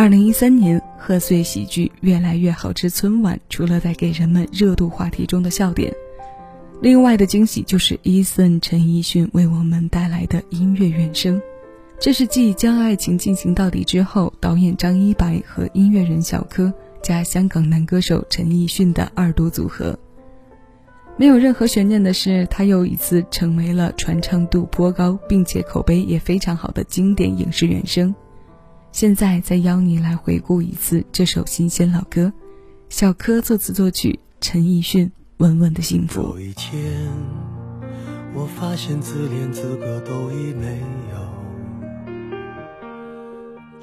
二零一三年贺岁喜剧《越来越好》之春晚，除了带给人们热度话题中的笑点，另外的惊喜就是伊森陈奕迅为我们带来的音乐原声。这是继《将爱情进行到底》之后，导演张一白和音乐人小柯加香港男歌手陈奕迅的二度组合。没有任何悬念的是，他又一次成为了传唱度颇高并且口碑也非常好的经典影视原声。现在再邀你来回顾一次这首新鲜老歌，小柯作词作曲，陈奕迅《稳稳的幸福》。有一天，我发现自怜资格都已没有，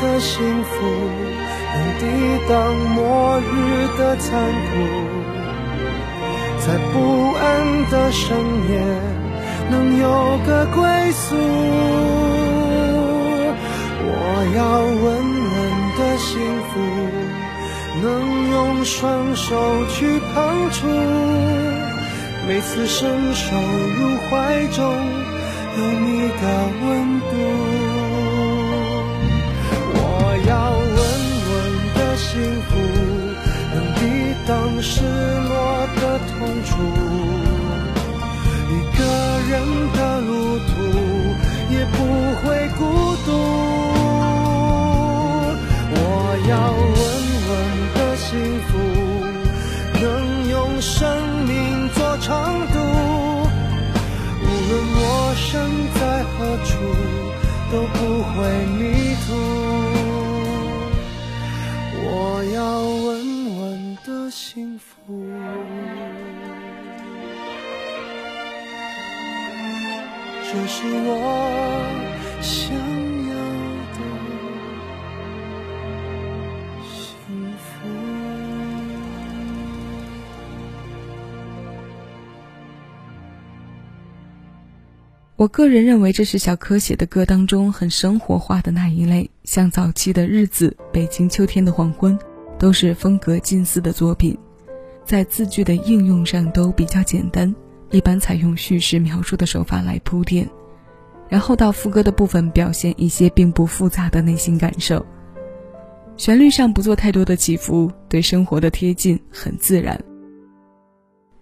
的幸福，能抵挡末日的残酷，在不安的深夜能有个归宿。我要稳稳的幸福，能用双手去碰触，每次伸手入怀中有你的温度。这是我想要的幸福。我个人认为，这是小柯写的歌当中很生活化的那一类，像早期的日子、北京秋天的黄昏。都是风格近似的作品，在字句的应用上都比较简单，一般采用叙事描述的手法来铺垫，然后到副歌的部分表现一些并不复杂的内心感受。旋律上不做太多的起伏，对生活的贴近很自然。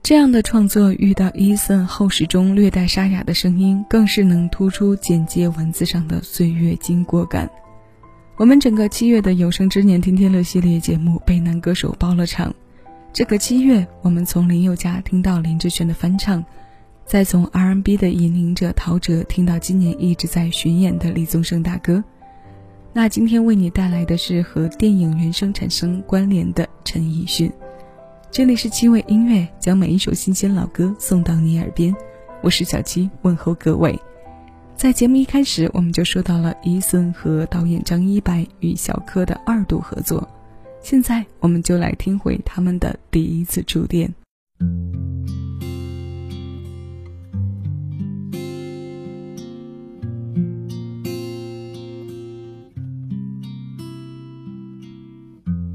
这样的创作遇到伊森厚实中略带沙哑的声音，更是能突出简洁文字上的岁月经过感。我们整个七月的有生之年天天乐系列节目被男歌手包了场。这个七月，我们从林宥嘉听到林志炫的翻唱，再从 R&B 的引领者陶喆听到今年一直在巡演的李宗盛大哥，那今天为你带来的是和电影原声产生关联的陈奕迅。这里是七味音乐，将每一首新鲜老歌送到你耳边。我是小七，问候各位。在节目一开始，我们就说到了伊森和导演张一白与小柯的二度合作，现在我们就来听回他们的第一次触电。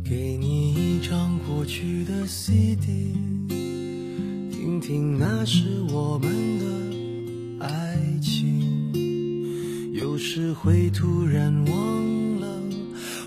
给你一张过去的 CD，听听那是我们的爱情。有时会突然忘，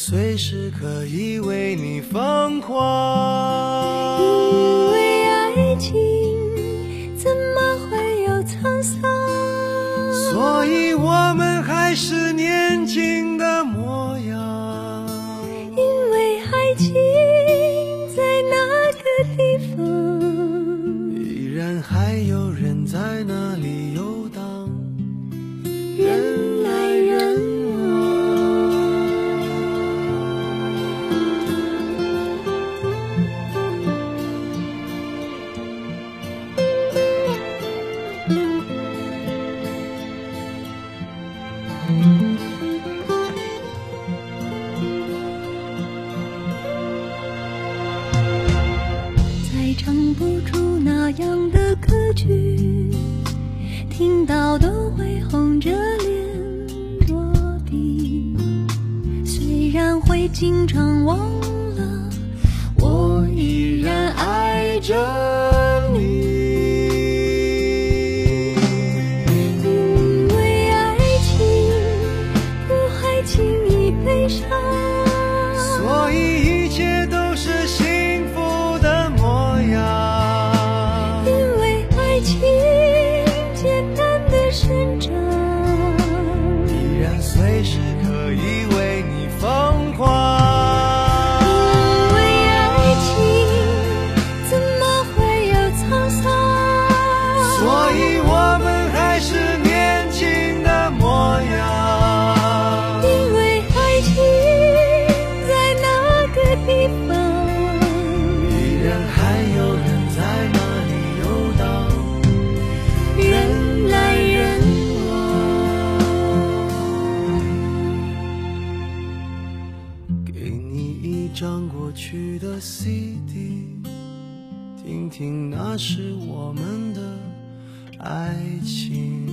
随时可以为你疯狂，因为爱情怎么会有沧桑？所以我是我们的爱情。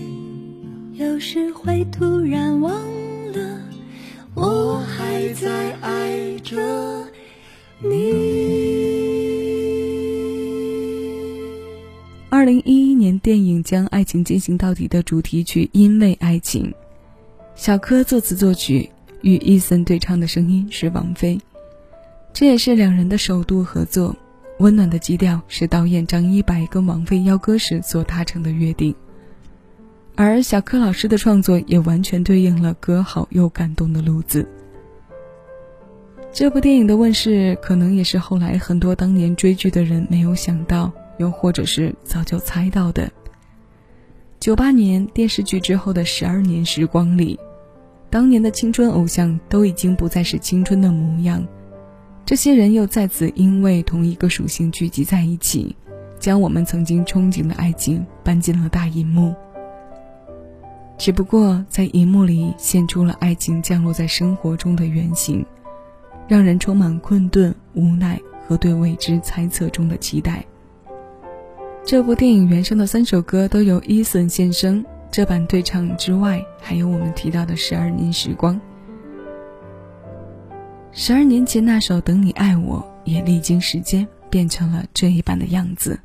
有时会突然忘了，我还在爱着你。二零一一年，电影《将爱情进行到底》的主题曲《因为爱情》，小柯作词作曲，与伊森对唱的声音是王菲，这也是两人的首度合作。温暖的基调是导演张一白跟王菲邀歌时所达成的约定，而小柯老师的创作也完全对应了歌好又感动的路子。这部电影的问世，可能也是后来很多当年追剧的人没有想到，又或者是早就猜到的。九八年电视剧之后的十二年时光里，当年的青春偶像都已经不再是青春的模样。这些人又再次因为同一个属性聚集在一起，将我们曾经憧憬的爱情搬进了大荧幕。只不过在荧幕里现出了爱情降落在生活中的原型，让人充满困顿、无奈和对未知猜测中的期待。这部电影原声的三首歌都由伊森献声，这版对唱之外，还有我们提到的《十二年时光》。十二年前那首《等你爱我》也历经时间，变成了这一版的样子。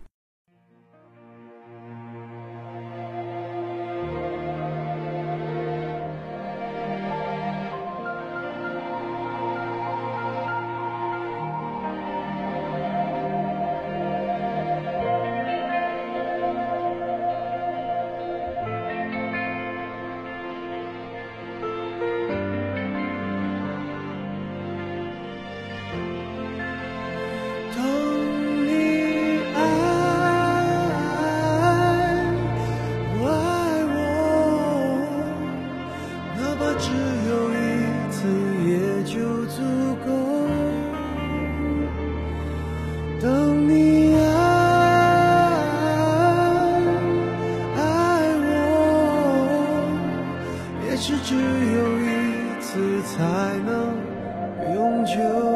可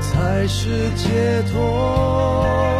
才是解脱？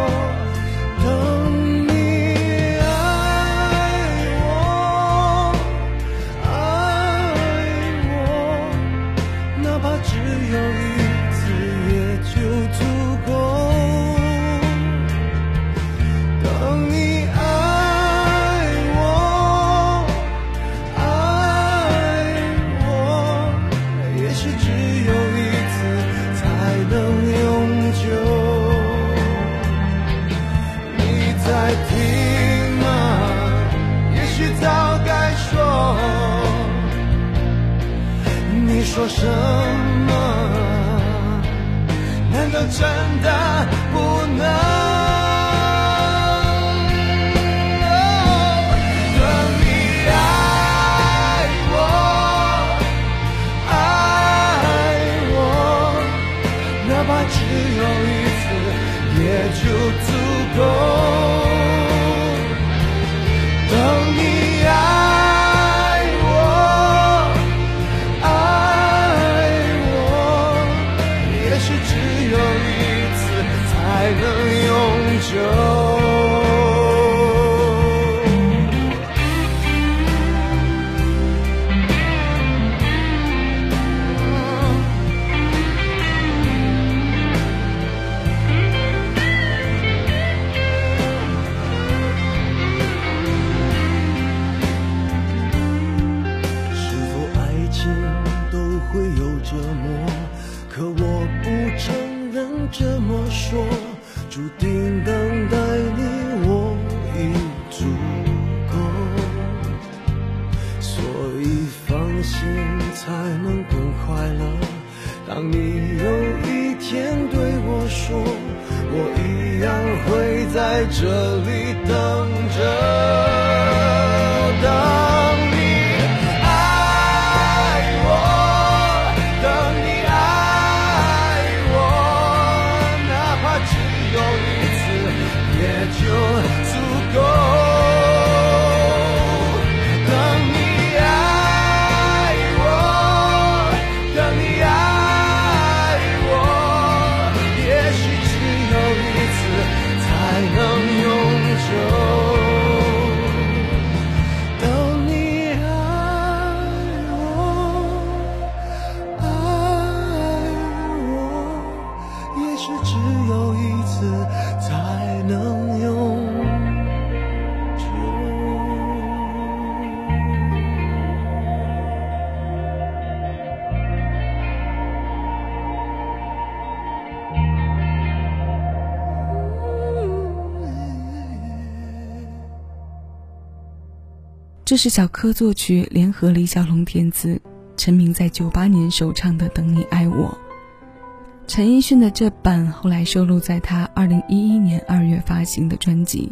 是只有一次才能用这是小柯作曲，联合李小龙填词，陈明在九八年首唱的《等你爱我》。陈奕迅的这版后来收录在他二零一一年二月发行的专辑。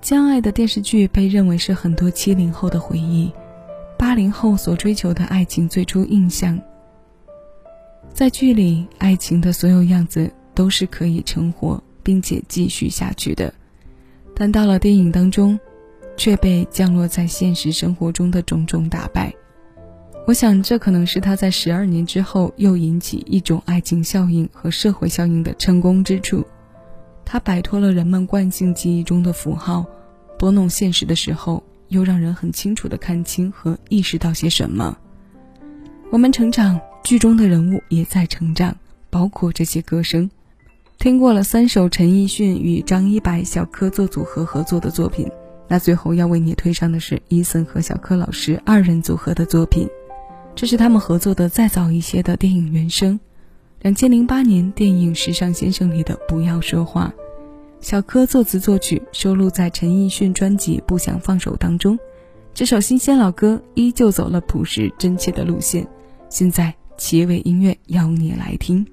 将爱的电视剧被认为是很多七零后的回忆，八零后所追求的爱情最初印象。在剧里，爱情的所有样子都是可以成活并且继续下去的，但到了电影当中，却被降落在现实生活中的种种打败。我想，这可能是他在十二年之后又引起一种爱情效应和社会效应的成功之处。他摆脱了人们惯性记忆中的符号，拨弄现实的时候，又让人很清楚地看清和意识到些什么。我们成长。剧中的人物也在成长，包括这些歌声。听过了三首陈奕迅与张一白、小柯做组合合作的作品，那最后要为你推上的是伊森和小柯老师二人组合的作品。这是他们合作的再早一些的电影原声，两千零八年电影《时尚先生》里的《不要说话》。小柯作词作曲，收录在陈奕迅专辑《不想放手》当中。这首新鲜老歌依旧走了朴实真切的路线，现在。结尾音乐邀你来听。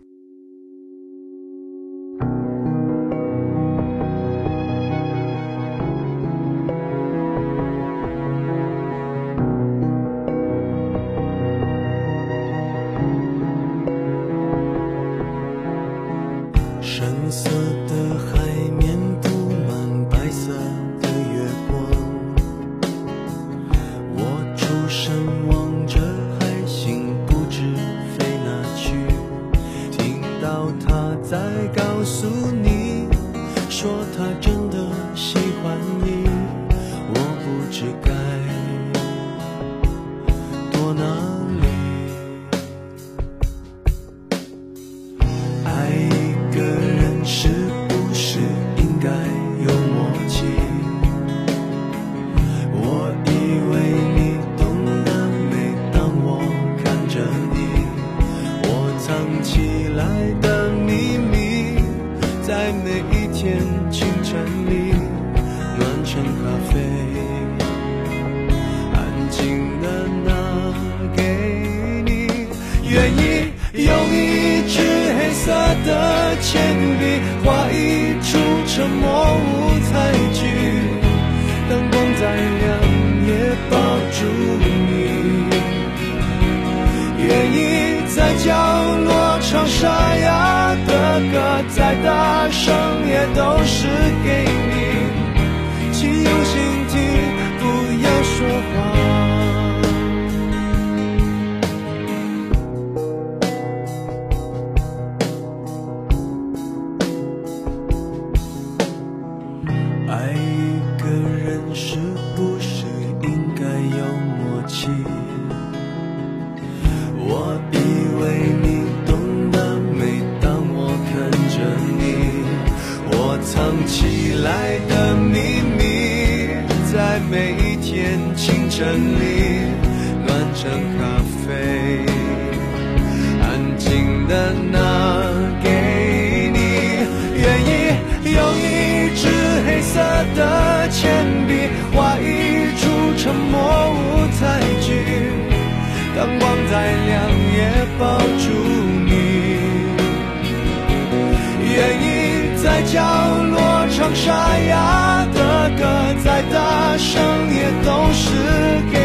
唱沙哑的歌，再大声也都是给你，清晨里暖成咖啡，安静的拿给你。愿意用一支黑色的铅笔，画一出沉默舞台剧。灯光再亮也抱住你，愿意在角落唱沙哑歌，再大声也都是给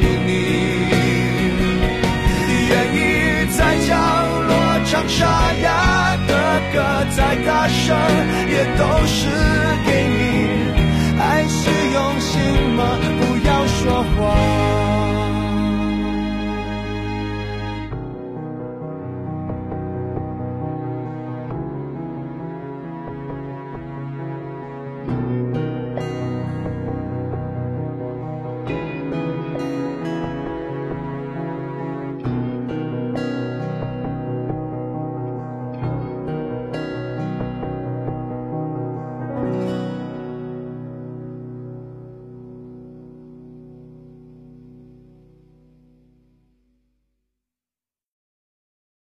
沙哑的歌再大声也都是给你